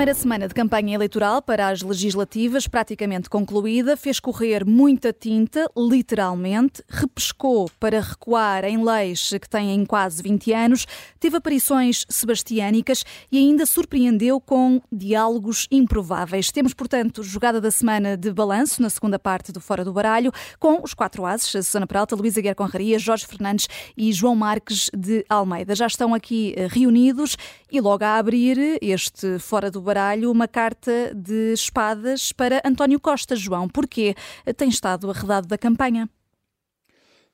primeira semana de campanha eleitoral para as legislativas, praticamente concluída, fez correr muita tinta, literalmente, repescou para recuar em leis que têm quase 20 anos, teve aparições sebastiânicas e ainda surpreendeu com diálogos improváveis. Temos, portanto, jogada da semana de balanço na segunda parte do Fora do Baralho, com os quatro ases, Susana Peralta, Luísa Guerra Conraria, Jorge Fernandes e João Marques de Almeida. Já estão aqui eh, reunidos e logo a abrir este Fora do Baralho uma carta de espadas para António Costa. João, porquê tem estado arredado da campanha?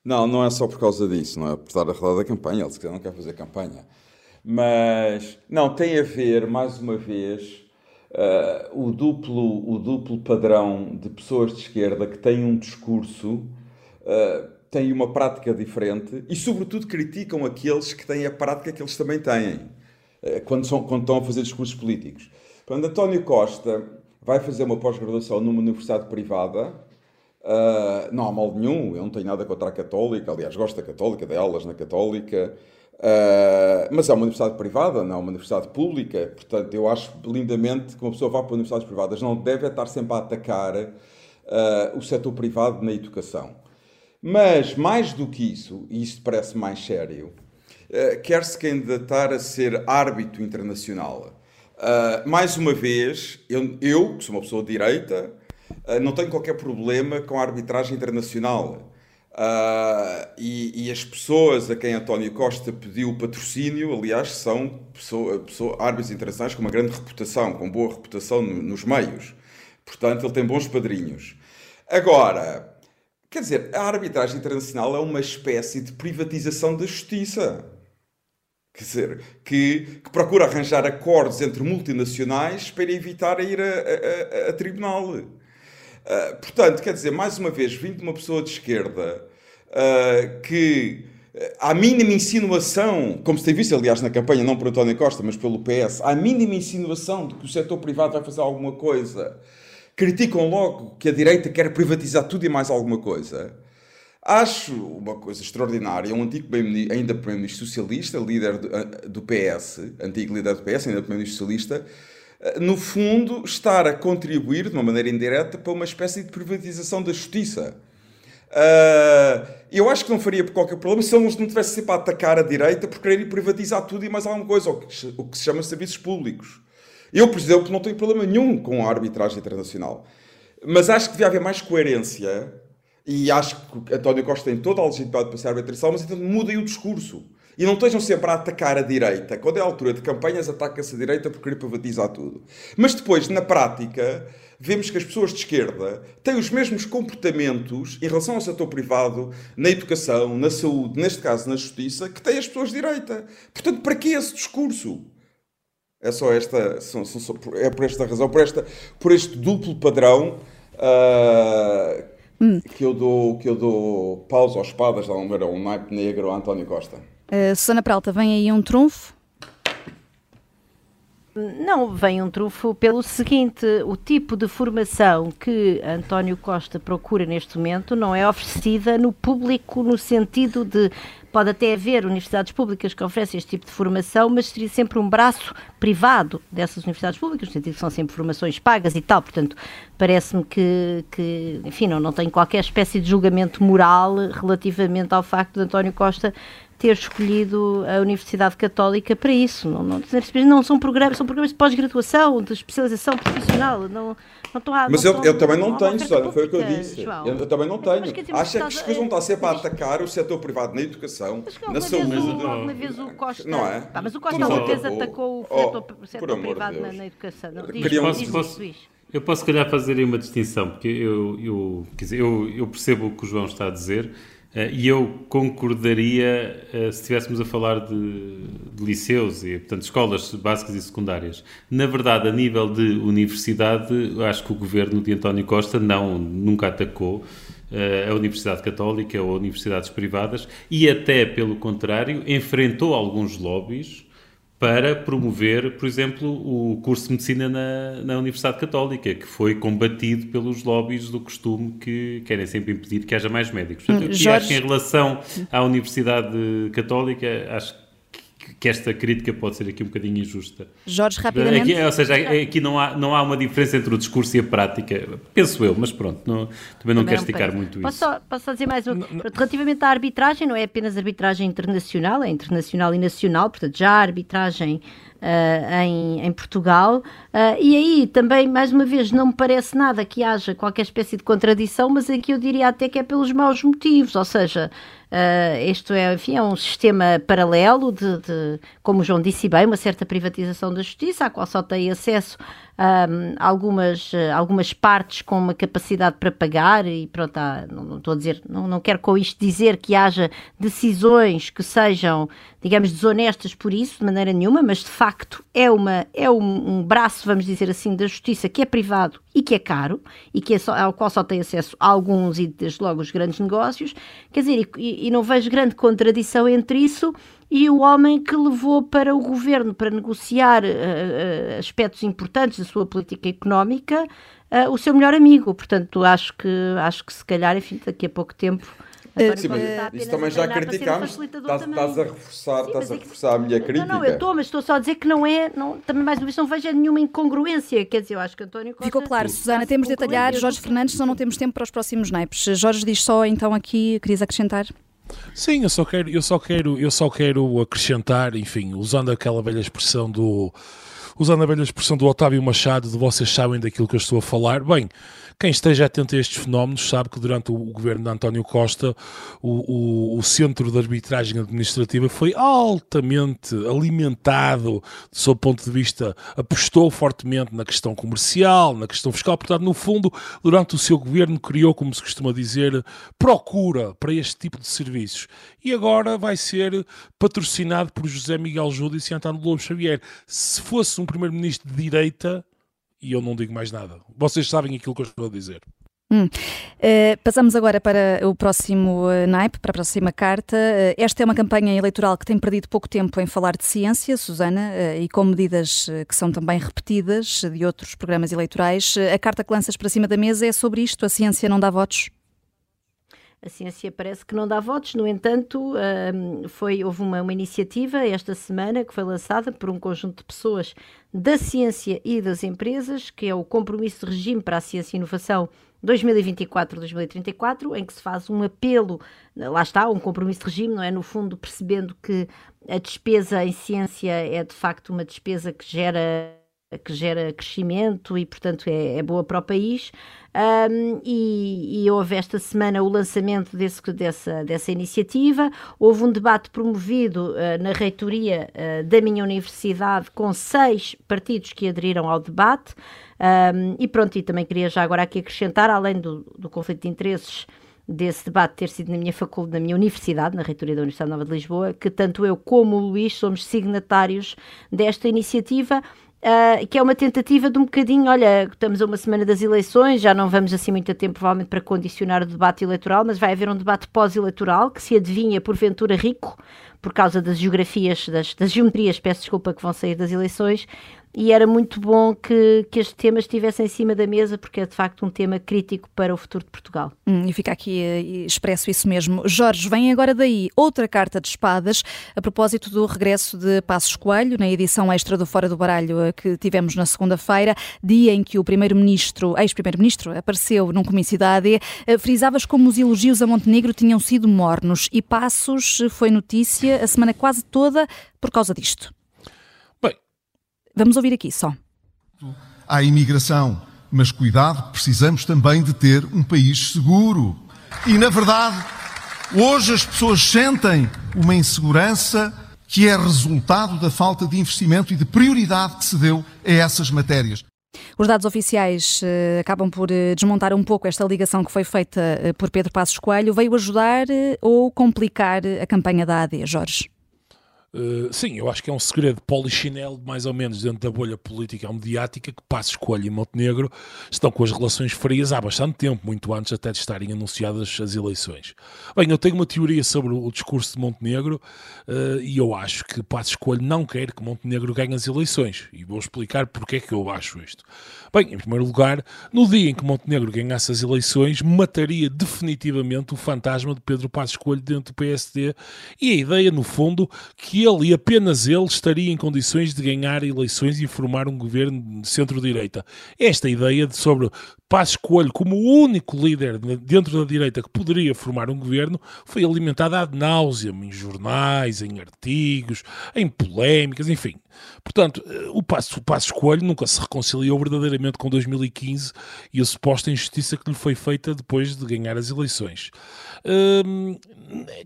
Não, não é só por causa disso, não é por estar arredado da campanha, ele não quer fazer campanha. Mas, não, tem a ver, mais uma vez, uh, o, duplo, o duplo padrão de pessoas de esquerda que têm um discurso, uh, têm uma prática diferente e, sobretudo, criticam aqueles que têm a prática que eles também têm. Eh, quando, são, quando estão a fazer discursos políticos. Quando António Costa vai fazer uma pós-graduação numa universidade privada, uh, não há mal nenhum, eu não tenho nada contra a Católica, aliás, gosto da Católica, de aulas na Católica, uh, mas é uma universidade privada, não é uma universidade pública, portanto, eu acho lindamente que uma pessoa vá para universidades privadas não deve estar sempre a atacar uh, o setor privado na educação. Mas, mais do que isso, e isto parece mais sério, quer-se candidatar a ser árbitro internacional. Uh, mais uma vez, eu, eu, que sou uma pessoa de direita, uh, não tenho qualquer problema com a arbitragem internacional. Uh, e, e, as pessoas a quem António Costa pediu patrocínio, aliás, são pessoa, pessoa, árbitros internacionais com uma grande reputação, com boa reputação no, nos meios. Portanto, ele tem bons padrinhos. Agora, quer dizer, a arbitragem internacional é uma espécie de privatização da justiça. Quer dizer, que, que, procura arranjar acordos entre multinacionais para evitar ir a, a, a, a tribunal. Uh, portanto, quer dizer, mais uma vez, vindo de uma pessoa de esquerda uh, que à mínima insinuação, como se tem visto, aliás, na campanha, não por António Costa, mas pelo PS, à mínima insinuação de que o setor privado vai fazer alguma coisa, criticam logo que a direita quer privatizar tudo e mais alguma coisa. Acho uma coisa extraordinária, um antigo ainda primeiro-ministro socialista, líder do, ah, do, PS, antigo líder do PS, ainda primeiro-ministro socialista, ah, no fundo estar a contribuir de uma maneira indireta para uma espécie de privatização da justiça. Uh, eu acho que não faria qualquer problema se ele não tivesse sempre a atacar a direita por querer privatizar tudo e mais alguma coisa, o que se chama serviços públicos. Eu, por exemplo, não tenho problema nenhum com a arbitragem internacional. Mas acho que devia haver mais coerência e acho que António Costa tem toda a legitimidade para ser arbitração, mas então mudem o discurso. E não estejam sempre a atacar a direita. Quando é a altura de campanhas, ataca-se a direita por querer privatizar tudo. Mas depois, na prática, vemos que as pessoas de esquerda têm os mesmos comportamentos em relação ao setor privado, na educação, na saúde, neste caso na justiça, que têm as pessoas de direita. Portanto, para que esse discurso? É só esta, é por esta razão, por, esta, por este duplo padrão uh, hum. que, eu dou, que eu dou pausa aos espadas, dá um, um naipe negro António Costa. Uh, Susana Peralta, vem aí um trunfo? Não, vem um trunfo pelo seguinte: o tipo de formação que António Costa procura neste momento não é oferecida no público, no sentido de Pode até haver universidades públicas que oferecem este tipo de formação, mas seria sempre um braço privado dessas universidades públicas, no sentido que são sempre formações pagas e tal. Portanto, parece-me que, que, enfim, não, não tenho qualquer espécie de julgamento moral relativamente ao facto de António Costa ter escolhido a Universidade Católica para isso. Não, não, não são programas, são programas de pós-graduação, de especialização profissional. Não, não estão a, Mas eu, eu também não, tenho, Susana, foi o que eu disse. Eu, eu, também não tenho. Acha que as coisas vão estar sempre a atacar o setor privado na educação, na saúde. Alguma vez o Costa. Não é? Pá, mas o Costa alguma vez atacou o setor, oh, setor privado na, na, educação. Não, diz, diz, posso, diz, eu posso, se calhar, fazer aí uma distinção, porque eu, eu, quer dizer, eu, eu percebo o que o João está a dizer. Uh, e eu concordaria uh, se estivéssemos a falar de, de, liceus e, portanto, escolas básicas e secundárias. Na verdade, a nível de universidade, acho que o governo de António Costa não, nunca atacou uh, a Universidade Católica ou universidades privadas e, até pelo contrário, enfrentou alguns lobbies para promover, por exemplo, o curso de medicina na, na Universidade Católica, que foi combatido pelos lobbies do costume que querem sempre impedir que haja mais médicos. Portanto, eu Jorge... acho que em relação à Universidade Católica, acho que esta crítica pode ser aqui um bocadinho injusta. Jorge, rapidamente. Aqui, ou seja, aqui não há, não há uma diferença entre o discurso e a prática, penso eu, mas pronto, não, também não também quero esticar muito posso isso. Só, posso só dizer mais um? Relativamente à arbitragem, não é apenas arbitragem internacional, é internacional e nacional, portanto já há arbitragem uh, em, em, Portugal. Uh, e aí também, mais uma vez, não me parece nada que haja qualquer espécie de contradição, mas aqui eu diria até que é pelos maus motivos, ou seja, Uh, isto é, enfim, é um sistema paralelo de, de, como o João disse bem, uma certa privatização da justiça, à qual só tem acesso um, algumas, algumas partes com uma capacidade para pagar e pronto, há, não, não, estou a dizer, não, não quero com isto dizer que haja decisões que sejam, digamos, desonestas por isso, de maneira nenhuma, mas de facto é, uma, é um, um braço, vamos dizer assim, da justiça que é privado e que é caro e que é só, ao qual só tem acesso alguns e desde logo os grandes negócios, quer dizer, e, e não vejo grande contradição entre isso e o homem que levou para o governo para negociar uh, uh, aspectos importantes da sua política económica uh, o seu melhor amigo. Portanto, acho que, acho que se calhar, enfim, daqui a pouco tempo Sim, mas isso também já criticámos. Estás, estás, a reforçar, Sim, estás a é reforçar a minha crítica. Não, não, eu estou, mas estou só a dizer que não é, não, também mais uma vez não vejo nenhuma incongruência. Quer dizer, eu acho que António Costa... Ficou claro, Susana, temos de detalhar. Jorge Fernandes, só não temos tempo para os próximos naipes. Jorge diz só então aqui, querias acrescentar? Sim, eu só quero, eu só quero, eu só quero acrescentar, enfim, usando aquela velha expressão do usando a velha expressão do Otávio Machado, de vocês sabem daquilo que eu estou a falar. Bem, quem esteja atento a estes fenómenos sabe que durante o governo de António Costa o, o, o centro de arbitragem administrativa foi altamente alimentado, do seu ponto de vista, apostou fortemente na questão comercial, na questão fiscal. Portanto, no fundo, durante o seu governo criou, como se costuma dizer, procura para este tipo de serviços. E agora vai ser patrocinado por José Miguel Júdice e António Lobo Xavier. Se fosse um primeiro-ministro de direita, e eu não digo mais nada. Vocês sabem aquilo que eu estou a dizer. Hum. Uh, passamos agora para o próximo uh, naipe, para a próxima carta. Uh, esta é uma campanha eleitoral que tem perdido pouco tempo em falar de ciência, Susana, e com medidas que são também repetidas de outros programas eleitorais. a carta que lanças para cima da mesa é sobre isto: a ciência não dá votos? A ciência parece que não dá votos, no entanto, foi, houve uma, uma, iniciativa esta semana que foi lançada por um conjunto de pessoas da ciência e das empresas, que é o Compromisso de Regime para a Ciência e Inovação 2024-2034, em que se faz um apelo, lá está, um compromisso de regime, não é? No fundo, percebendo que a despesa em ciência é de facto uma despesa que gera que gera crescimento e, portanto, é, é boa para o país. Um, e, e, houve esta semana o lançamento desse, dessa, dessa iniciativa. Houve um debate promovido uh, na reitoria uh, da minha universidade com seis partidos que aderiram ao debate. Um, e pronto, e também queria já agora aqui acrescentar, além do, do conflito de interesses desse debate ter sido na minha faculdade, na minha universidade, na reitoria da Universidade Nova de Lisboa, que tanto eu como o Luís somos signatários desta iniciativa Uh, que é uma tentativa de um bocadinho, olha, estamos a uma semana das eleições, já não vamos assim muito tempo provavelmente para condicionar o debate eleitoral, mas vai haver um debate pós-eleitoral que se adivinha porventura rico, por causa das geografias, das, das geometrias, peço desculpa, que vão sair das eleições, e era muito bom que, que este tema estivesse em cima da mesa, porque é de facto um tema crítico para o futuro de Portugal. Hum, e fica aqui uh, expresso isso mesmo. Jorge, vem agora daí outra carta de espadas a propósito do regresso de Passos Coelho, na edição extra do Fora do Baralho uh, que tivemos na segunda-feira, dia em que o primeiro-ministro, ex-primeiro-ministro, apareceu num comício da AD, uh, frisavas como os elogios a Montenegro tinham sido mornos e Passos foi notícia a semana quase toda por causa disto. Vamos ouvir aqui só. Há imigração, mas cuidado, precisamos também de ter um país seguro. E, na verdade, hoje as pessoas sentem uma insegurança que é resultado da falta de investimento e de prioridade que se deu a essas matérias. Os dados oficiais uh, acabam por uh, desmontar um pouco esta ligação que foi feita uh, por Pedro Passos Coelho. Veio ajudar ou complicar a campanha da AD, Jorge? Uh, sim, eu acho que é um segredo polichinelo, mais ou menos, dentro da bolha política ou mediática, que Passos Coelho e Montenegro estão com as relações frias há bastante tempo, muito antes até de estarem anunciadas as eleições. Bem, eu tenho uma teoria sobre o discurso de Montenegro uh, e eu acho que Passos Coelho não quer que Montenegro ganhe as eleições. E vou explicar porque é que eu acho isto. Bem, em primeiro lugar, no dia em que Montenegro ganhasse as eleições, mataria definitivamente o fantasma de Pedro Passos Coelho dentro do PSD e a ideia, no fundo, que ele e apenas ele estaria em condições de ganhar eleições e formar um governo de centro-direita. Esta ideia de sobre Passos Coelho como o único líder dentro da direita que poderia formar um governo foi alimentada ad nauseam em jornais, em artigos, em polémicas, enfim. Portanto, o Passos, o Passos Coelho nunca se reconciliou verdadeiramente com 2015 e a suposta injustiça que lhe foi feita depois de ganhar as eleições. Hum,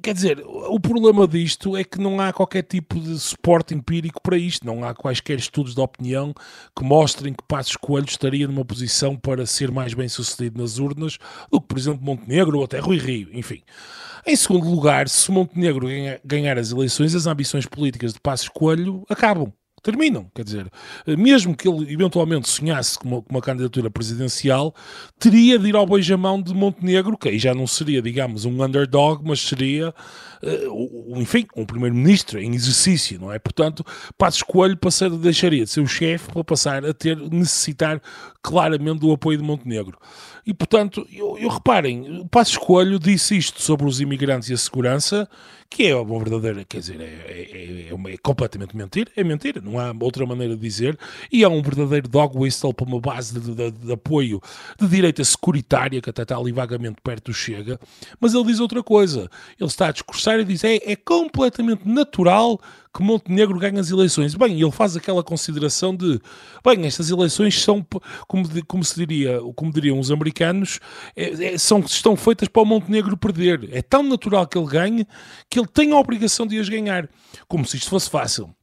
quer dizer, o problema disto é que não há qualquer tipo de suporte empírico para isto, não há quaisquer estudos de opinião que mostrem que Passos Coelho estaria numa posição para ser mais bem sucedido nas urnas do que, por exemplo, Montenegro ou até Rui Rio, enfim. Em segundo lugar, se Montenegro ganhar as eleições, as ambições políticas de Passos Coelho acabam terminam. Quer dizer, mesmo que ele eventualmente sonhasse com uma, com uma, candidatura presidencial, teria de ir ao beijamão de Montenegro, que aí já não seria, digamos, um underdog, mas seria, uh, enfim, um primeiro-ministro em exercício, não é? Portanto, Passos Coelho passar, deixaria de ser o chefe para passar a ter, necessitar claramente do apoio de Montenegro. E, portanto, eu, eu reparem, Passos Coelho disse isto sobre os imigrantes e a segurança, que é uma verdadeira, quer dizer, é, é, é, é, completamente mentira, é mentira, não há outra maneira de dizer, e é um verdadeiro dog whistle para uma base de, de, de, apoio de direita securitária, que até está ali vagamente perto do Chega, mas ele diz outra coisa, ele está a discursar e diz, é, é completamente natural que Montenegro ganhe as eleições. Bem, ele faz aquela consideração de, bem, estas eleições são, como, como se diria, como diriam os americanos, é, é, são, estão feitas para o Montenegro perder. É tão natural que ele ganhe que ele tem a obrigação de as ganhar, como se isto fosse fácil.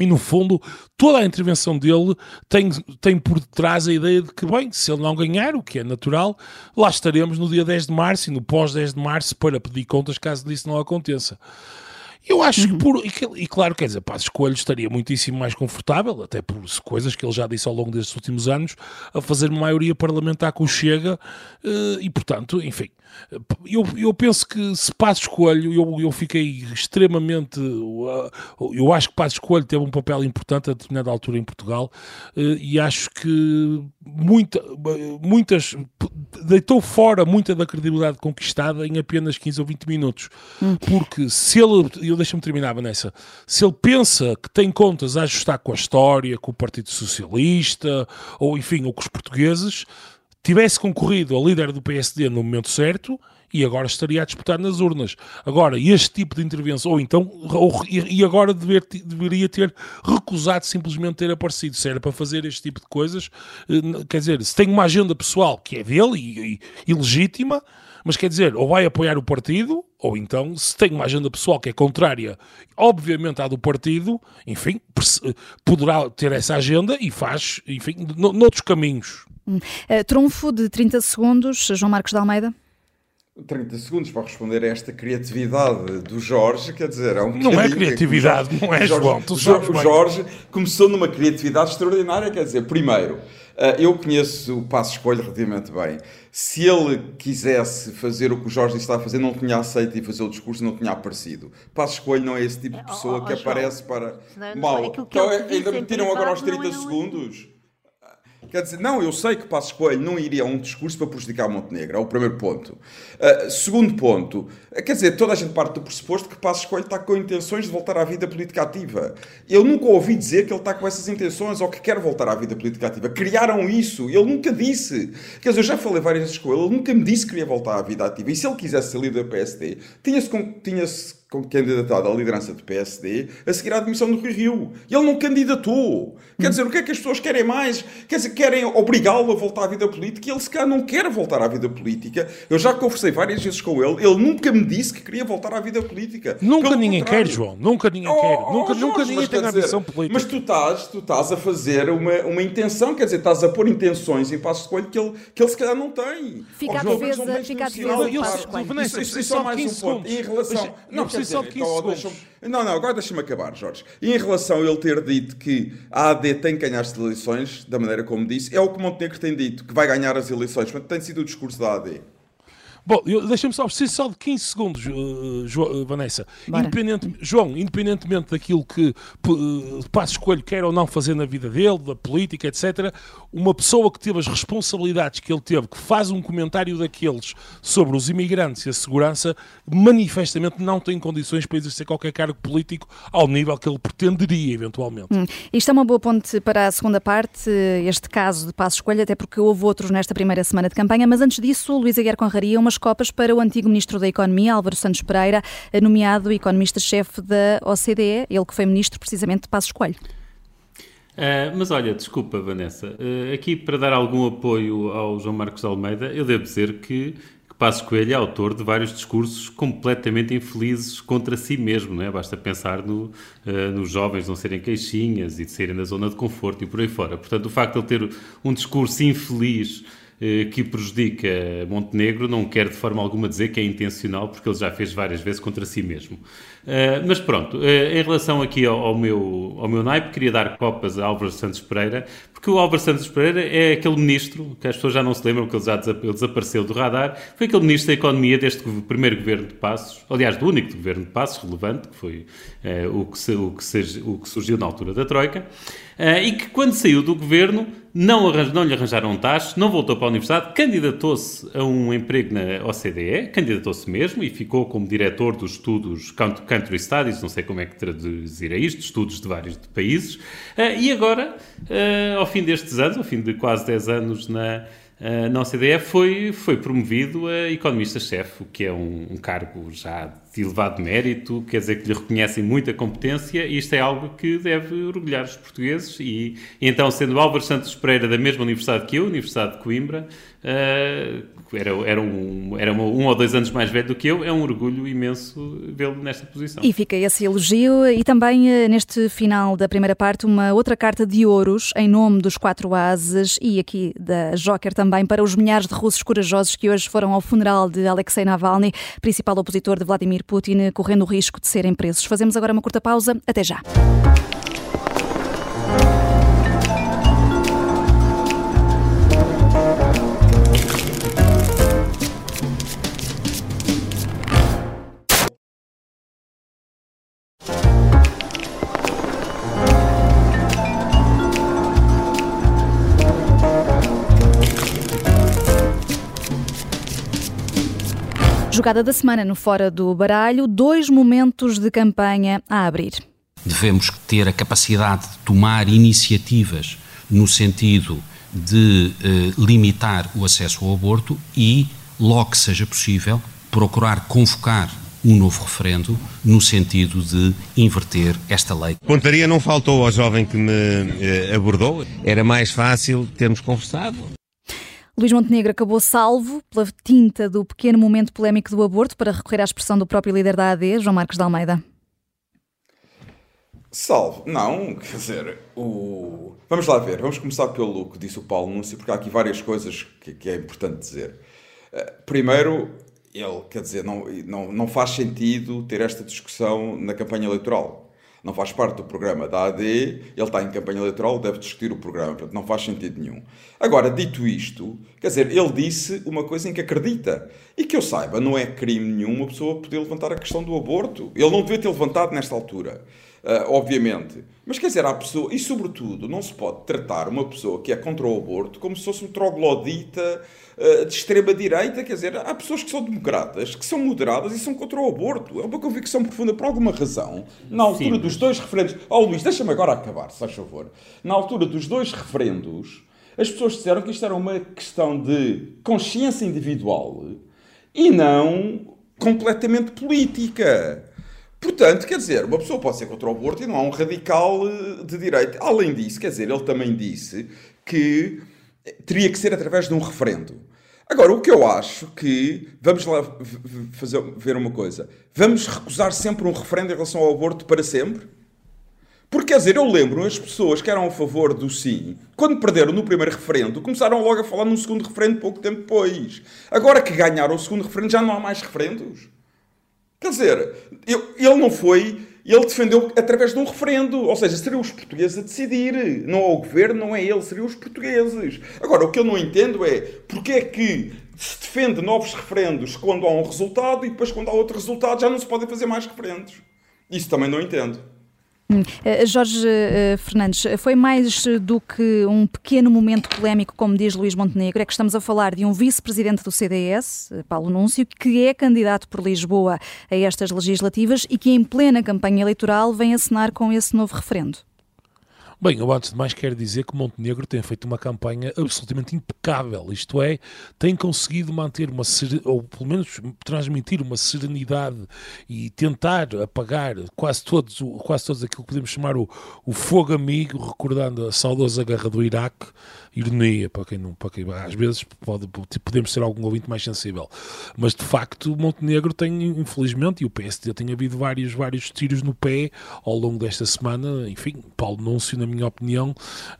E no fundo, toda a intervenção dele tem, tem por detrás a ideia de que, bem, se ele não ganhar, o que é natural, lá estaremos no dia 10 de março e no pós 10 de março para pedir contas caso disso não aconteça. Eu acho que por. E, claro, quer dizer, Passos Coelho estaria muitíssimo mais confortável, até por coisas que ele já disse ao longo destes últimos anos, a fazer maioria parlamentar com o Chega, eh, e portanto, enfim, eu, eu penso que se Passos Coelho, eu, eu fiquei extremamente. Eu acho que Passos Coelho teve um papel importante a determinada altura em Portugal eh, e acho que muita, muitas. deitou fora muita da credibilidade conquistada em apenas 15 ou 20 minutos. Hum. Porque se ele. Deixa-me terminar, Vanessa. Se ele pensa que tem contas a ajustar com a história, com o Partido Socialista, ou enfim, ou com os portugueses tivesse concorrido ao líder do PSD no momento certo e agora estaria a disputar nas urnas. Agora, este tipo de intervenção, ou então, ou, e agora dever, deveria ter recusado simplesmente ter aparecido. Se era para fazer este tipo de coisas, eh, quer dizer, se tem uma agenda pessoal que é dele e, e, e legítima, mas quer dizer, ou vai apoiar o partido, ou então, se tem uma agenda pessoal que é contrária, obviamente, à do partido, enfim, poderá ter essa agenda e faz, enfim, noutros caminhos. Uh, trunfo de 30 segundos, João Marcos de Almeida. 30 segundos para responder a esta criatividade do Jorge, quer dizer, é um Não é criatividade, Jorge, não é, Jorge, João. Tu Jorge, o Jorge começou numa criatividade extraordinária, quer dizer, primeiro, eu conheço o Passo Escolho relativamente bem. Se ele quisesse fazer o que o Jorge está a fazer, não tinha aceito e fazer o discurso, não tinha aparecido. Passo Escolho não é esse tipo de pessoa oh, oh, que aparece para. Não, Mal. Então, ainda me tiram agora aos 30 é segundos. Quer dizer, não, eu sei que Passos Coelho não iria a um discurso para prejudicar Montenegro, é o primeiro ponto. Uh, segundo ponto, quer dizer, toda a gente parte do pressuposto que Passos Coelho está com intenções de voltar à vida política ativa. Eu nunca ouvi dizer que ele está com essas intenções ou que quer voltar à vida política ativa. Criaram isso, ele nunca disse. Quer dizer, eu já falei várias vezes com ele, ele nunca me disse que queria voltar à vida ativa. E se ele quisesse ser líder do PSD, tinha-se tinha candidatado à liderança do PSD a seguir à admissão do Rui Rio. E ele não candidatou. Quer dizer, o que é que as pessoas querem mais? Quer dizer, querem obrigá-lo a voltar à vida política e ele, se calhar, não quer voltar à vida política. Eu já conversei várias vezes com ele, ele nunca me disse que queria voltar à vida política. Nunca Pelo ninguém contrário. quer, João. Nunca ninguém oh, quer. Oh, nunca, Jorge, nunca ninguém tem ambição política. Mas tu estás, tu estás a fazer uma, uma intenção, quer dizer, estás a pôr intenções em Passos de Coelho que ele, que ele, se calhar, não tem. Fica a defesa, fica a defesa. Isso é só mais um ponto. Em relação... Não, preciso só de 15 segundos. Não, não, agora deixa-me acabar, Jorge. E em relação a ele ter dito que a AD tem que ganhar as eleições, da maneira como disse, é o que Montenegro tem dito, que vai ganhar as eleições. Mas tem sido o discurso da AD. Bom, deixa-me só, preciso só de 15 segundos, uh, uh, Vanessa. Independente, João, independentemente daquilo que uh, Passo Escolho quer ou não fazer na vida dele, da política, etc., uma pessoa que teve as responsabilidades que ele teve, que faz um comentário daqueles sobre os imigrantes e a segurança, manifestamente não tem condições para exercer qualquer cargo político ao nível que ele pretenderia, eventualmente. Hum. Isto é uma boa ponte para a segunda parte, este caso de Passo Escolho, até porque houve outros nesta primeira semana de campanha, mas antes disso, Luís Aguiar Conraria, uma copas para o antigo Ministro da Economia, Álvaro Santos Pereira, nomeado economista-chefe da OCDE, ele que foi Ministro precisamente de Passos Coelho. Uh, mas olha, desculpa, Vanessa, uh, aqui para dar algum apoio ao João Marcos Almeida, eu devo dizer que, que Passos Coelho é autor de vários discursos completamente infelizes contra si mesmo, não é? Basta pensar no, uh, nos jovens não serem queixinhas e de serem da zona de conforto e por aí fora. Portanto, o facto de ele ter um discurso infeliz que prejudica Montenegro não quer de forma alguma dizer que é intencional, porque ele já fez várias vezes contra si mesmo. Uh, mas pronto, uh, em relação aqui ao, ao, meu, ao meu naipe, queria dar copas a Álvaro Santos Pereira, porque o Álvaro Santos Pereira é aquele ministro, que as pessoas já não se lembram, que ele já desapareceu do radar, foi aquele ministro da Economia deste primeiro governo de Passos, aliás, do único governo de Passos relevante, que foi o, que se, o, que se, o que surgiu na altura da Troika, e que quando saiu do governo não, arranj, não lhe arranjaram taxas, não voltou para a universidade, candidatou-se a um emprego na OCDE, candidatou-se mesmo e ficou como diretor dos estudos Country Studies, não sei como é que traduzir a isto, estudos de vários países, uh, e agora, uh, ao fim destes anos, ao fim de quase 10 anos na, uh, na OCDE, foi, foi promovido a economista-chefe, o que é um, um cargo já de elevado mérito, quer dizer que lhe reconhecem muita competência e isto é algo que deve orgulhar os portugueses e, e então, sendo Álvaro Santos Pereira da mesma universidade que eu, Universidade de Coimbra, uh, era, era, um, era um ou dois anos mais velho do que eu, é um orgulho imenso vê-lo nesta posição. E fica esse elogio e também uh, neste final da primeira parte uma outra carta de ouros em nome dos quatro ases e aqui da Joker também para os milhares de russos corajosos que hoje foram ao funeral de Alexei Navalny, principal opositor de Vladimir Putin correndo o risco de serem presos. Fazemos agora uma curta pausa. Até já. Jogada da semana no Fora do Baralho, dois momentos de campanha a abrir. Devemos ter a capacidade de tomar iniciativas no sentido de eh, limitar o acesso ao aborto e, logo que seja possível, procurar convocar um novo referendo no sentido de inverter esta lei. Pontaria não faltou ao jovem que me eh, abordou. Era mais fácil termos conversado. Luís Montenegro acabou salvo pela tinta do pequeno momento polémico do aborto para recorrer à expressão do próprio líder da AD, João Marcos de Almeida. Salvo? Não, quer dizer, o... vamos lá ver, vamos começar pelo que disse o Paulo Núncio, porque há aqui várias coisas que, que é importante dizer. Uh, primeiro, ele, quer dizer, não, não, não faz sentido ter esta discussão na campanha eleitoral não faz parte do programa da AD, ele está em campanha eleitoral, deve discutir o programa, portanto não faz sentido nenhum. Agora, dito isto, quer dizer, ele disse uma coisa em que acredita. E que eu saiba, não é crime nenhum uma pessoa poder levantar a questão do aborto. Ele não devia ter levantado nesta altura. Uh, obviamente. Mas quer dizer, há pessoa, e sobretudo, não se pode tratar uma pessoa que é contra o aborto como se fosse um troglodita uh, de extrema-direita. Quer dizer, há pessoas que são democratas, que são moderadas e são contra o aborto. É uma convicção profunda, por alguma razão. Na altura Sim. dos dois referendos. Oh, Luís, deixa-me agora acabar, se faz favor. Na altura dos dois referendos, as pessoas disseram que isto era uma questão de consciência individual e não completamente política. Portanto, quer dizer, uma pessoa pode ser contra o aborto e não há um radical eh, de direita. Além disso, quer dizer, ele também disse que teria que ser através de um referendo. Agora, o que eu acho que. Vamos lá fazer, ver uma coisa. Vamos recusar sempre um referendo em relação ao aborto para sempre? Porque, quer dizer, eu lembro as pessoas que eram a favor do sim, quando perderam no primeiro referendo, começaram logo a falar num segundo referendo pouco tempo depois. Agora que ganharam o segundo referendo, já não há mais referendos. Quer dizer, ele não foi, ele defendeu através de um referendo, ou seja, seriam os portugueses a decidir, não é o governo, não é ele, seriam os portugueses. Agora, o que eu não entendo é porque é que se defende novos referendos quando há um resultado e depois quando há outro resultado já não se podem fazer mais referendos. Isso também não entendo. Hum. Eh, Jorge uh, Fernandes, foi mais do que um pequeno momento polémico, como diz Luís Montenegro, é que estamos a falar de um vice-presidente do CDS, Paulo Núncio, que é candidato por Lisboa a estas legislativas e que em plena campanha eleitoral vem assinar com esse novo referendo. Bem, eu antes de mais quero dizer que Montenegro tem feito uma campanha absolutamente impecável, isto é, tem conseguido manter uma, ou pelo menos transmitir uma serenidade e tentar apagar quase todos, quase todos aquilo que podemos chamar o, o fogo amigo, recordando a saudosa guerra do Iraque, ironia, para quem não, para quem às vezes pode, podemos ser algum ouvinte mais sensível. Mas de facto, Montenegro tem, infelizmente, e o PSD tem havido vários, vários tiros no pé ao longo desta semana. Enfim, Paulo Núncio, na minha opinião,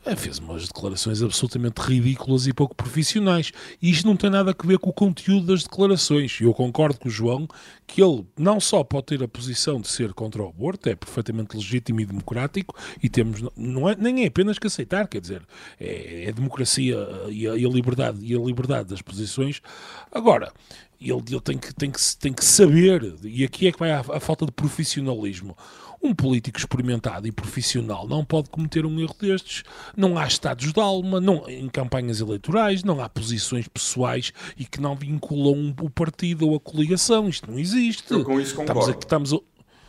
eh, fez umas declarações absolutamente ridículas e pouco profissionais. E isto não tem nada a ver com o conteúdo das declarações. Eu concordo com o João que ele não só pode ter a posição de ser contra o aborto, é perfeitamente legítimo e democrático, e temos, não é, nem é apenas que aceitar, quer dizer, é, é democracia e a, e a, liberdade e a liberdade das posições. Agora, ele, ele tem, que, tem, que, tem que saber, e aqui é que vai a, a falta de profissionalismo. Um político experimentado e profissional não pode cometer um erro destes. Não há estados de alma, não, em campanhas eleitorais, não há posições pessoais e que não vinculam o partido ou a coligação. Isto não existe. Eu com isso concordo. Estamos, aqui, estamos,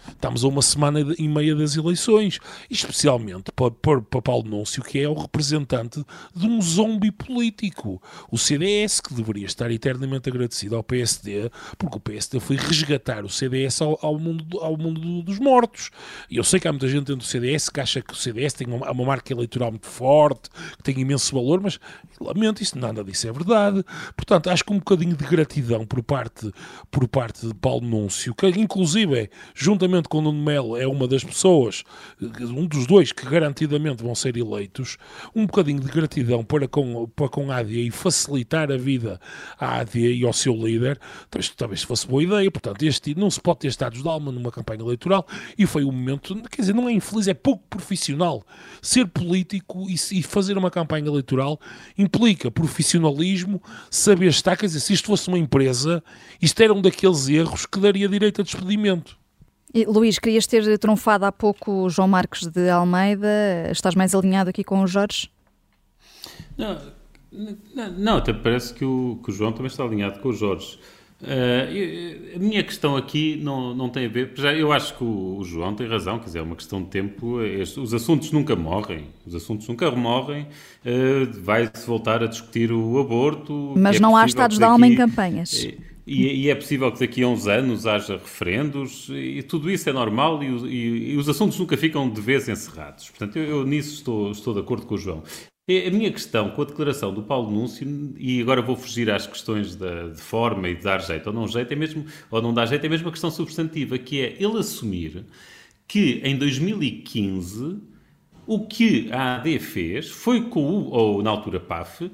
Estamos a uma semana e meia das eleições, especialmente para, para, para Paulo Núncio, que é o representante de um zombi político. O CDS, que deveria estar eternamente agradecido ao PSD, porque o PSD foi resgatar o CDS ao, ao mundo, ao mundo dos mortos. E eu sei que há muita gente dentro do CDS que acha que o CDS tem uma, uma marca eleitoral muito forte, que tem imenso valor, mas lamento, isso, nada disso é verdade. Portanto, acho que um bocadinho de gratidão por parte, por parte de Paulo Núncio, que inclusive, juntamente juntamente com o Nuno Melo, é uma das pessoas, um dos dois que garantidamente vão ser eleitos, um bocadinho de gratidão para com, para com a ADA e facilitar a vida à ADA e ao seu líder, talvez, talvez fosse boa ideia. Portanto, este não se pode ter estados de alma numa campanha eleitoral e foi um momento, quer dizer, não é infeliz, é pouco profissional. Ser político e, e fazer uma campanha eleitoral implica profissionalismo, saber estar, quer dizer, se isto fosse uma empresa, isto era um daqueles erros que daria direito a despedimento. E, Luís, querias ter tronfado há pouco o João Marcos de Almeida. Estás mais alinhado aqui com o Jorge? Não, não, não até parece que o, que o, João também está alinhado com o Jorge. Uh, a minha questão aqui não, não tem a ver. Já eu acho que o, o, João tem razão, quer dizer, é uma questão de tempo. Este, os assuntos nunca morrem. Os assuntos nunca morrem. Uh, Vai-se voltar a discutir o aborto. Mas é não há estados de alma em campanhas. É, e, e, é possível que daqui a uns anos haja referendos, e tudo isso é normal e, e, e os assuntos nunca ficam de vez encerrados. Portanto, eu, eu, nisso estou, estou de acordo com o João. A minha questão com a declaração do Paulo Núncio, e agora vou fugir às questões de, de forma e de dar jeito ou não jeito, é mesmo, ou não dar jeito, é mesmo a questão substantiva, que é ele assumir que em 2015 o que a AD fez foi com o, ou na altura PAF, uh,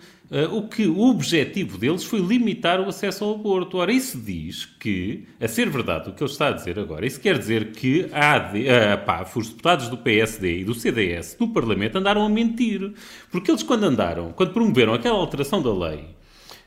o que o objetivo deles foi limitar o acesso ao aborto. Ora, isso diz que, a ser verdade o que ele está a dizer agora, isso quer dizer que a, AD, a PAF, os deputados do PSD e do CDS no Parlamento andaram a mentir. Porque eles quando andaram, quando promoveram aquela alteração da lei, eh,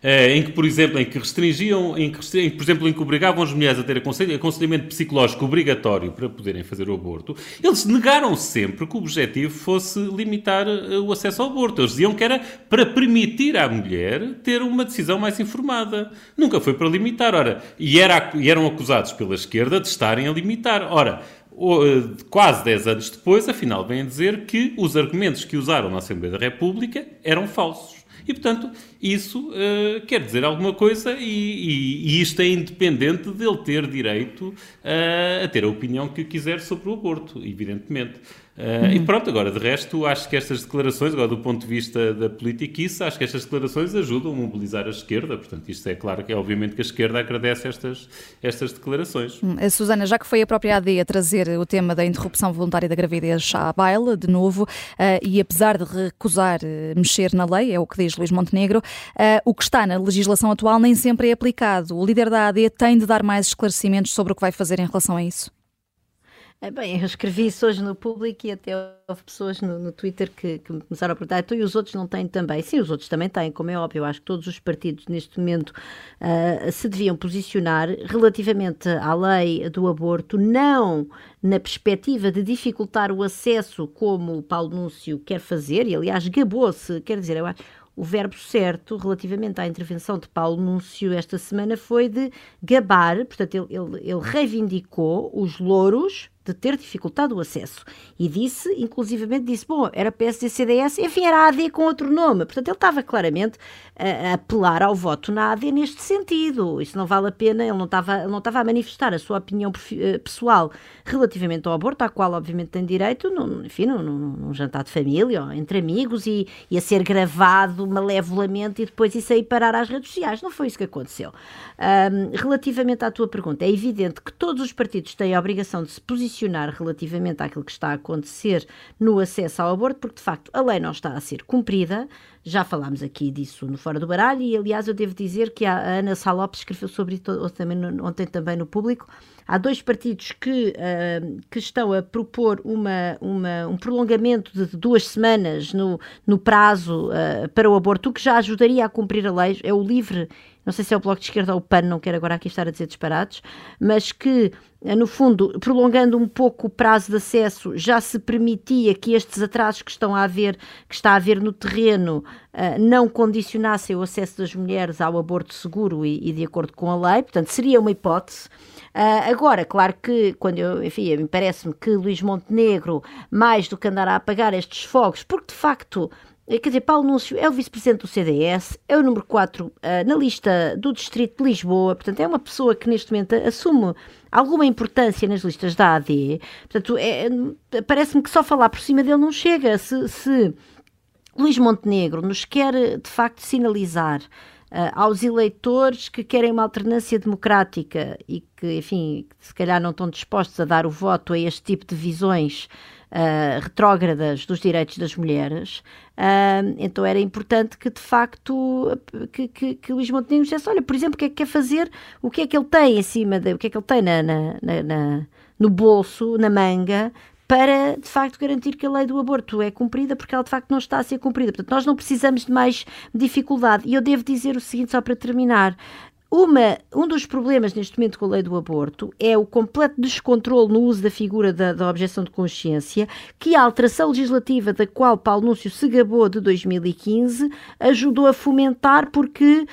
em que, por exemplo, em que restringiam, em que, em, por exemplo, em que obrigavam as mulheres a ter aconselhamento psicológico obrigatório para poderem fazer o aborto, eles negaram sempre que o objetivo fosse limitar eh, o acesso ao aborto. Eles diziam que era para permitir à mulher ter uma decisão mais informada. Nunca foi para limitar. Ora, e, era, e eram acusados pela esquerda de estarem a limitar. Ora, eh, quase 10 anos depois, afinal, vêm dizer que os argumentos que usaram na Assembleia da República eram falsos. E, portanto, isso uh, quer dizer alguma coisa e, e, e, isto é independente dele ter direito uh, a ter a opinião que quiser sobre o aborto, evidentemente. Uh, uhum. E pronto, agora, de resto, acho que estas declarações, agora do ponto de vista da politiquice, acho que estas declarações ajudam a mobilizar a esquerda. Portanto, isto é claro que é obviamente que a esquerda agradece estas, estas declarações. Hum, a Susana, já que foi a própria AD a trazer o tema da interrupção voluntária da gravidez à baila, de novo, uh, e apesar de recusar mexer na lei, é o que diz Luís Montenegro, o que está na legislação atual nem sempre é aplicado. O líder da AD tem de dar mais esclarecimentos sobre o que vai fazer em relação a isso? É bem, eu escrevi isso hoje no público e até houve pessoas no, no Twitter que, que, me começaram a perguntar, então e os outros não têm também? Sim, os outros também têm, como é óbvio. Eu acho que todos os partidos neste momento uh, se deviam posicionar relativamente à lei do aborto, não na perspectiva de dificultar o acesso como o Paulo Núncio quer fazer, e aliás gabou-se, quer dizer, eu acho o verbo certo relativamente à intervenção de Paulo Núncio esta semana foi de gabar, portanto, ele, ele, ele reivindicou os louros de ter dificultado o acesso. E disse, inclusivamente, disse, bom, era PSD-CDS, enfim, era AD com outro nome. Portanto, ele estava claramente a, a, apelar ao voto na AD neste sentido. Isso não vale a pena, ele não estava, ele não estava a manifestar a sua opinião eh, pessoal relativamente ao aborto, à qual, obviamente, tem direito, num, enfim, num, num jantar de família, entre amigos, e, e, a ser gravado malevolamente e depois isso aí parar às redes sociais. Não foi isso que aconteceu. Um, relativamente à tua pergunta, é evidente que todos os partidos têm a obrigação de se posicionar posicionar relativamente àquilo que está a acontecer no acesso ao aborto, porque de facto a lei não está a ser cumprida. Já falámos aqui disso no Fora do Baralho, e aliás eu devo dizer que a Ana Salopes escreveu sobre isso ontem também no público. Há dois partidos que, uh, que estão a propor uma, uma, um prolongamento de duas semanas no, no prazo uh, para o aborto, o que já ajudaria a cumprir a lei. É o LIVRE não sei se é o Bloco de Esquerda ou o PAN, não quero agora aqui estar a dizer disparados, mas que, eh, no fundo, prolongando um pouco o prazo de acesso, já se permitia que estes atrasos que estão a haver, que está a haver no terreno, não condicionassem o acesso das mulheres ao aborto seguro e, e de acordo com a lei, portanto, seria uma hipótese. Uh, agora, claro que, quando eu, enfim, parece-me que Luís Montenegro, mais do que andar a apagar estes fogos, porque de facto eh, quer dizer, Paulo Núncio é o vice-presidente do CDS, é o número 4 uh, eh, na lista do Distrito de Lisboa, portanto, é uma pessoa que neste momento assume alguma importância nas listas da AD. Portanto, é, parece-me que só falar por cima dele não chega. Se, se Luís Montenegro nos quer de facto sinalizar uh, aos eleitores que querem uma alternância democrática e que, enfim, se calhar não estão dispostos a dar o voto a este tipo de visões uh, retrógradas dos direitos das mulheres, uh, então era importante que de facto que, que, que Luís Montenegro dissesse, olha, por exemplo, o que é que quer fazer, o que é que ele tem em cima, de, o que é que ele tem na, na, na no bolso, na manga, para de facto garantir que a lei do aborto é cumprida, porque ela de facto não está a ser cumprida. Portanto, nós não precisamos de mais dificuldade. E eu devo dizer o seguinte, só para terminar: uma, um dos problemas neste momento com a lei do aborto é o completo descontrole no uso da figura da, da objeção de consciência, que a alteração legislativa da qual Paulo Núncio se gabou de 2015 ajudou a fomentar porque uh,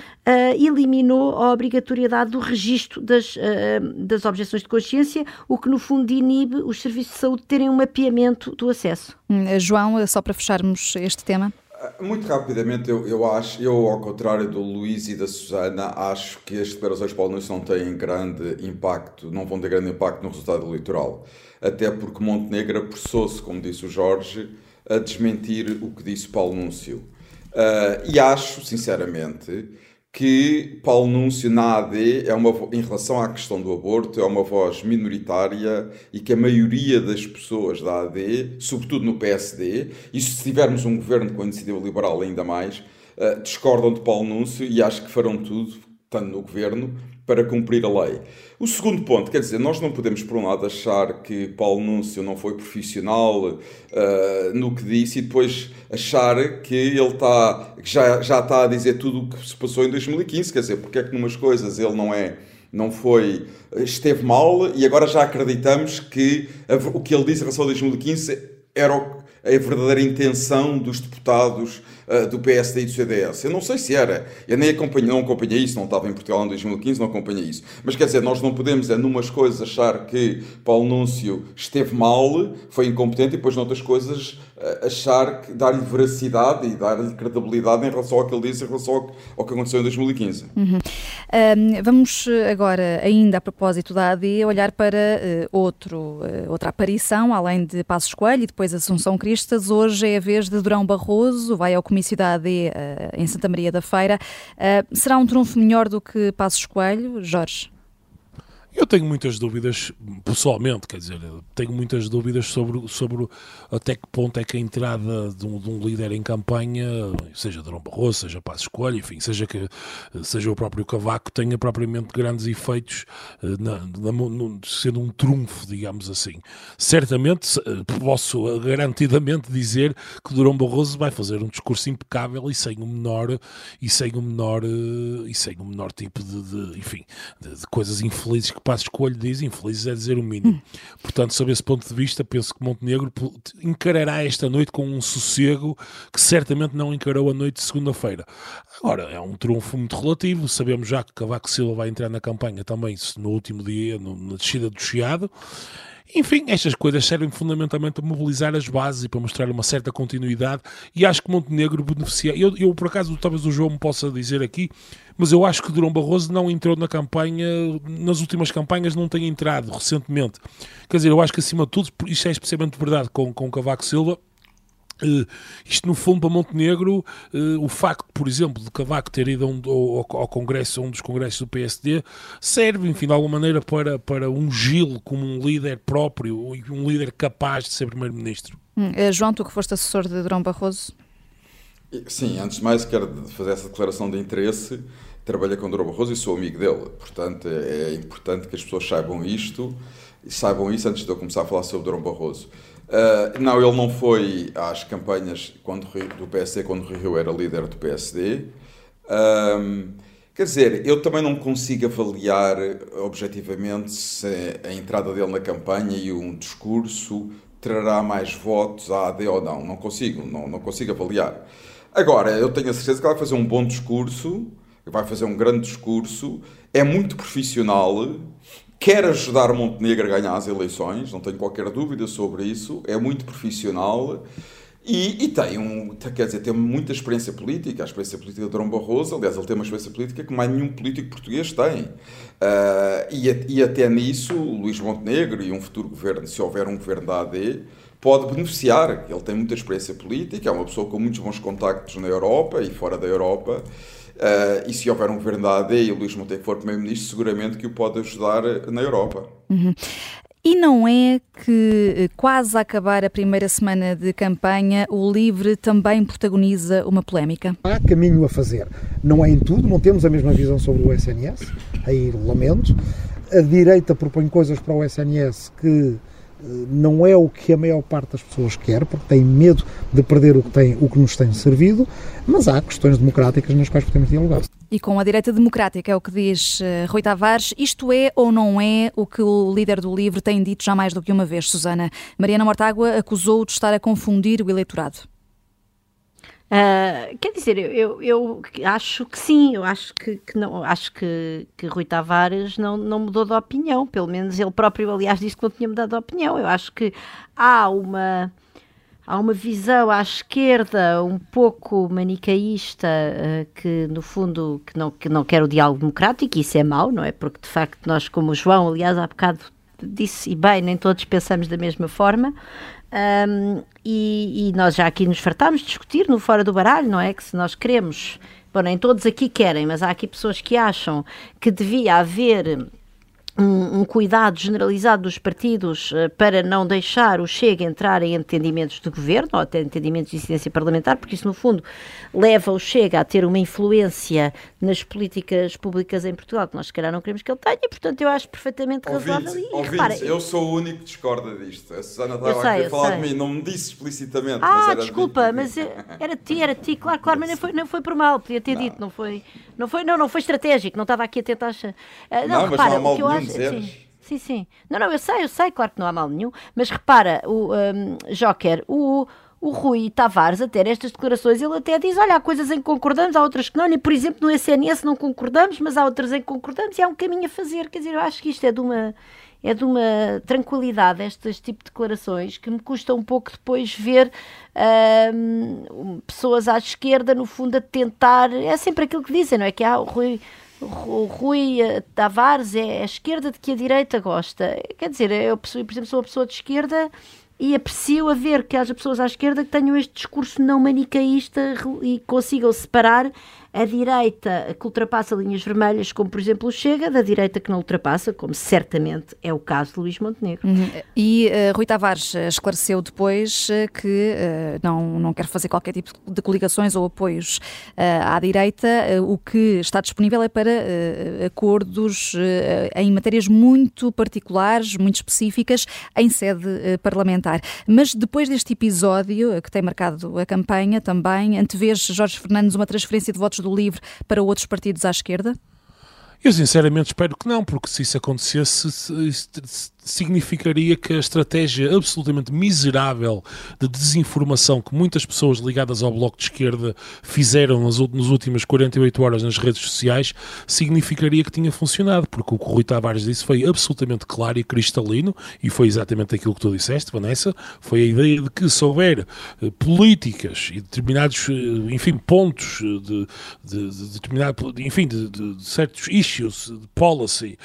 eliminou a obrigatoriedade do registro das, uh, das objeções de consciência, o que no fundo inibe os serviços de saúde terem um mapeamento do acesso. Hum, João, só para fecharmos este tema. Muito rapidamente, eu, eu acho, eu ao contrário do Luís e da Susana, acho que as declarações Paulo Nunes não têm grande impacto, não vão ter grande impacto no resultado eleitoral. Até porque Montenegro apressou-se, como disse o Jorge, a desmentir o que disse Paulo Núncio. Uh, e acho, sinceramente, que Paulo Núncio na AD é uma em relação à questão do aborto é uma voz minoritária e que a maioria das pessoas da AD, sobretudo no PSD, e se tivermos um governo com iniciativa liberal ainda mais, uh, discordam de Paulo Núncio e acho que farão tudo, tanto no governo, para cumprir a lei. O segundo ponto, quer dizer, nós não podemos, por um lado, achar que Paulo Núncio não foi profissional uh, no que disse e depois achar que ele está, que já, já está a dizer tudo o que se passou em 2015. Quer dizer, porque é que numas coisas ele não é não foi, esteve mal e agora já acreditamos que o que ele disse em relação a 2015 era a verdadeira intenção dos deputados uh, do PSD e do CDS. Eu não sei se era, eu nem acompanhei, não acompanhei isso, não estava em Portugal em 2015, não acompanhei isso. Mas quer dizer, nós não podemos, é numas coisas, achar que Paulo Núncio esteve mal, foi incompetente, e depois noutras coisas uh, achar que dar-lhe veracidade e dar-lhe credibilidade em relação ao que ele disse, em relação ao, ao que aconteceu em 2015. Uhum. Um, vamos agora, ainda a propósito da AD, olhar para uh, outro, outra aparição, além de Passos Coelho e depois Assunção Cristas. Hoje é a vez de Durão Barroso, vai ao comício da AD uh, em Santa Maria da Feira. Uh, será um trunfo melhor do que Passos Coelho, Jorge? Eu tenho muitas dúvidas, pessoalmente, quer dizer, tenho muitas dúvidas sobre, sobre até que ponto é que a entrada de um, de um líder em campanha, seja Drão Barroso, seja Passo Escolha, enfim, seja, que, seja o próprio Cavaco, tenha propriamente grandes efeitos, eh, na, na, no, sendo um trunfo, digamos assim. Certamente eh, posso garantidamente dizer que Durão Barroso vai fazer um discurso impecável e sem o menor, e sem o menor, eh, e sem o menor tipo de, de enfim, de, de coisas infelizes que Passo Escolho diz, infeliz é dizer o mínimo. Hum. Portanto, sob esse ponto de vista, penso que Montenegro encarará esta noite com um sossego que certamente não encarou a noite de segunda-feira. Agora, é um trunfo muito relativo, sabemos já que Cavaco Silva vai entrar na campanha também no último dia, no, na descida do Chiado, enfim, estas coisas servem fundamentalmente a mobilizar as bases e para mostrar uma certa continuidade e acho que Montenegro beneficia. Eu, eu por acaso, talvez o João me possa dizer aqui, mas eu acho que Durão Barroso não entrou na campanha, nas últimas campanhas não tem entrado recentemente. Quer dizer, eu acho que acima de tudo, isto é especialmente verdade com, com Cavaco Silva, Uh, isto, no fundo, para Montenegro, uh, o facto, por exemplo, de Cavaco ter ido um, ao, ao, Congresso, a um dos congressos do PSD, serve, enfim, de alguma maneira para, para ungí-lo como um líder próprio e um líder capaz de ser Primeiro-Ministro. Hum, uh, João, tu que foste assessor de Durão Barroso. Sim, antes de mais, quero fazer essa declaração de interesse. Trabalhei com Durão Barroso e sou amigo dele. Portanto, é, é importante que as pessoas saibam isto e saibam isso antes de eu começar a falar sobre Durão Barroso. Uh, não, ele não foi às campanhas quando, do PSD quando o Rio era líder do PSD. Um, quer dizer, eu também não consigo avaliar objetivamente se a entrada dele na campanha e um discurso trará mais votos à AD ou não. Não consigo, não, não consigo avaliar. Agora, eu tenho a certeza que ele vai fazer um bom discurso, vai fazer um grande discurso, é muito profissional, quer ajudar Montenegro a ganhar as eleições, não tenho qualquer dúvida sobre isso, é muito profissional e, e, tem, um, quer dizer, tem muita experiência política, a experiência política de Dom Barroso, aliás, ele tem uma experiência política que mais nenhum político português tem. Uh, e, e até nisso, Luís Montenegro e um futuro governo, se houver um governo da AD, pode beneficiar. Ele tem muita experiência política, é uma pessoa com muitos bons contactos na Europa e fora da Europa. Uh, e se houver um governo da AD e o Luís Montenegro for Primeiro-Ministro, seguramente que o pode ajudar na Europa. Uhum. E não é que, eh, quase a acabar a primeira semana de campanha, o LIVRE também protagoniza uma polémica? Há caminho a fazer. Não é em tudo, não temos a mesma visão sobre o SNS, aí lamento. A direita propõe coisas para o SNS que não é o que a maior parte das pessoas quer, porque tem medo de perder o que, tem, o que nos tem servido, mas há questões democráticas nas quais podemos dialogar. E com a direita democrática, é o que diz uh, Rui Tavares, isto é ou não é o que o líder do LIVRE tem dito já mais do que uma vez, Susana? Mariana Mortágua acusou de estar a confundir o eleitorado. Quer dizer, eu, eu, acho que sim, eu acho que, que, não, acho que, que Rui Tavares não, não mudou de opinião, pelo menos ele próprio, aliás, disse que não tinha mudado de opinião. Eu acho que há uma há uma visão à esquerda um pouco manicaísta uh, que no fundo que não, que não quer o diálogo democrático e isso é mau, não é? Porque de facto nós como o João, aliás há bocado disse e bem, nem todos pensamos da mesma forma um, e, e, nós já aqui nos fartámos de discutir no Fora do Baralho, não é? Que se nós queremos, bom, nem todos aqui querem, mas há aqui pessoas que acham que devia haver um, um, cuidado generalizado dos partidos uh, para não deixar o Chega entrar em entendimentos de governo ou até entendimentos de incidência parlamentar, porque isso, no fundo, leva o Chega a ter uma influência nas políticas públicas em Portugal que nós, se calhar, não queremos que ele tenha, e, portanto, eu acho perfeitamente razoável. E, ouvintes, repara, eu sou o único que discorda disto. A Susana estava aqui a falar de mim, não me disse explicitamente. Ah, mas desculpa, de mas era ti, era ti, claro, claro, mas não foi, não foi por mal, podia ter não. dito, não foi, não foi, não, não foi estratégico, não estava aqui a tentar. Uh, não, não, repara, não há mal o acho Sim, sim, sim. Não, não, eu sei, eu sei, claro que não há mal nenhum, mas repara, o um, Joker, o, o Rui Tavares, até estas declarações, ele até diz: olha, há coisas em que concordamos, há outras que não, e por exemplo no SNS não concordamos, mas há outras em que concordamos e há um caminho a fazer. Quer dizer, eu acho que isto é de uma. É de uma tranquilidade este tipo de declarações que me custa um pouco depois ver hum, pessoas à esquerda, no fundo, a tentar. É sempre aquilo que dizem, não é? Que há o Rui o Rui eh, Tavares é a esquerda de que a direita gosta. Quer dizer, eu, por exemplo, sou uma pessoa de esquerda e aprecio a ver que haja pessoas à esquerda que tenham este discurso não manicaísta e consigam separar a direita que ultrapassa linhas vermelhas, como por exemplo o Chega, da direita que não ultrapassa, como certamente é o caso de Luís Montenegro. Uhum. E uh, Rui Tavares esclareceu depois uh, que uh, não, não quer fazer qualquer tipo de coligações ou apoios à direita. o que está disponível é para acordos em matérias muito particulares, muito específicas, em sede parlamentar. Mas depois deste episódio, que tem marcado a campanha também, antevês Jorge Fernandes uma transferência de votos do LIVRE para outros partidos à esquerda? Eu sinceramente espero que não, porque se isso acontecesse, significaria que a estratégia absolutamente miserável de desinformação que muitas pessoas ligadas ao Bloco de Esquerda fizeram nas, nas últimas 48 horas nas redes sociais significaria que tinha funcionado, porque o que o Rui Tavares disse foi absolutamente claro e cristalino, e foi exatamente aquilo que tu disseste, Vanessa, foi a ideia de que se houver eh, políticas e determinados, eh, enfim, pontos eh, de, de, de determinado, enfim, de, de, certos issues de policy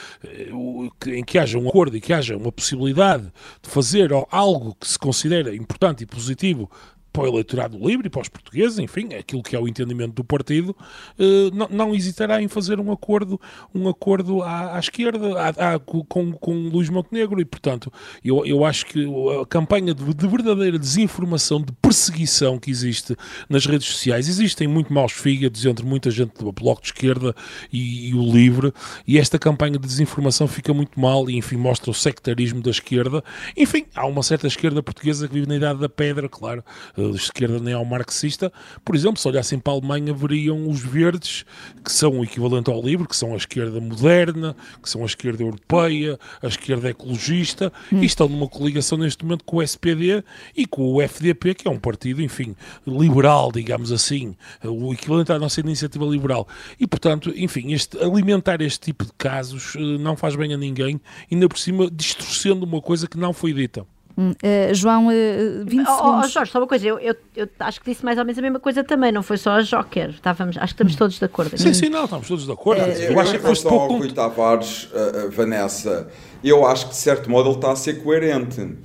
em que haja um acordo e que haja uma possibilidade de fazer algo que se considera importante e positivo para o eleitorado livre e para os portugueses, enfim, aquilo que é o entendimento do partido, eh, não, não hesitará em fazer um acordo, um acordo à, à esquerda, à, à, com, com Luís Montenegro, e portanto, eu, eu acho que a campanha de, de, verdadeira desinformação, de perseguição que existe nas redes sociais, existem muito maus fígados entre muita gente do Bloco de Esquerda e, e o Livre, e esta campanha de desinformação fica muito mal e, enfim, mostra o sectarismo da esquerda. Enfim, há uma certa esquerda portuguesa que vive na Idade da Pedra, claro, eh, de esquerda nem ao marxista. Por exemplo, se olhassem para a Alemanha, veriam os verdes, que são o equivalente ao livre, que são a esquerda moderna, que são a esquerda europeia, a esquerda ecologista, hum. e estão numa coligação neste momento com o SPD e com o FDP, que é um partido, enfim, liberal, digamos assim, o equivalente à nossa iniciativa liberal. E, portanto, enfim, este, alimentar este tipo de casos eh, não faz bem a ninguém, ainda por cima distorcendo uma coisa que não foi dita. Uh, João, uh, 20 oh, segundos. Oh, Jorge, só uma coisa, eu, eu, eu, acho que disse mais ou menos a mesma coisa também, não foi só a Joker, estávamos, acho que estamos todos de acordo. Sim, sim, não, estamos todos de acordo. É, eu, eu acho que foste pouco... ao Rui Tavares, uh, Vanessa, eu acho que de certo modo ele está a ser coerente,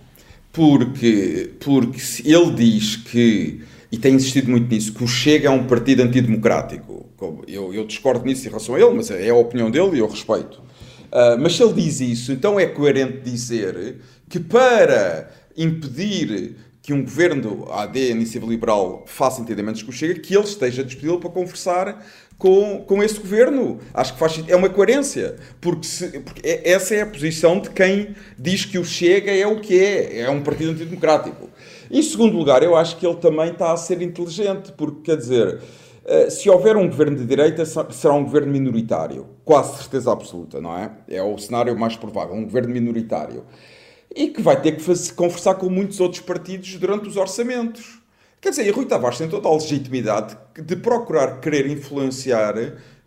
porque, porque ele diz que, e tem insistido muito nisso, que o Chega é um partido antidemocrático. Eu, eu discordo nisso em relação a ele, mas é a opinião dele e eu respeito. Uh, mas se ele diz isso, então é coerente dizer que para impedir que um governo AD, Iniciativa Liberal, faça entendimentos com o Chega, que ele esteja disponível para conversar com, com esse governo. Acho que faz, é uma coerência, porque, se, porque é, essa é a posição de quem diz que o Chega é o que é, é um partido antidemocrático. Em segundo lugar, eu acho que ele também está a ser inteligente, porque, quer dizer, eh, se houver um governo de direita, será um governo minoritário, quase certeza absoluta, não é? É o cenário mais provável, um governo minoritário e que vai ter que conversar com muitos outros partidos durante os orçamentos. Quer dizer, e Rui Tavares tem toda a legitimidade de procurar querer influenciar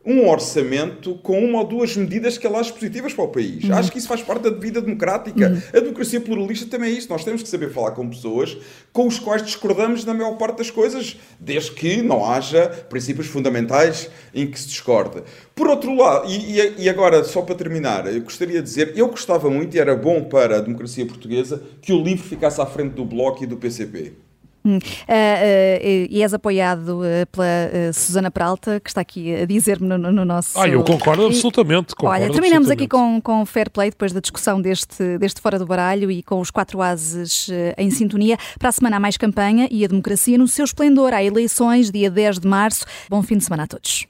um orçamento com uma ou duas medidas que ele acha positivas para o país. Uhum. Acho que isso faz parte da vida democrática. Uhum. A democracia pluralista também é isso. Nós temos que saber falar com pessoas com os quais discordamos na maior parte das coisas, desde que não haja princípios fundamentais em que se discorde. Por outro lado, e, e agora, só para terminar, eu gostaria de dizer, eu gostava muito, e era bom para a democracia portuguesa, que o livro ficasse à frente do Bloco e do PCP. Hum. Uh, uh, e és apoiado uh, pela Susana Peralta, que está aqui a dizer-me no, no, nosso. Ah, eu concordo absolutamente. Concordo Olha, terminamos aqui com, com fair play depois da discussão deste, deste Fora do Baralho e com os quatro ases em sintonia. Para a semana há mais campanha e a democracia no seu esplendor. Há eleições, dia 10 de março. Bom fim de semana a todos.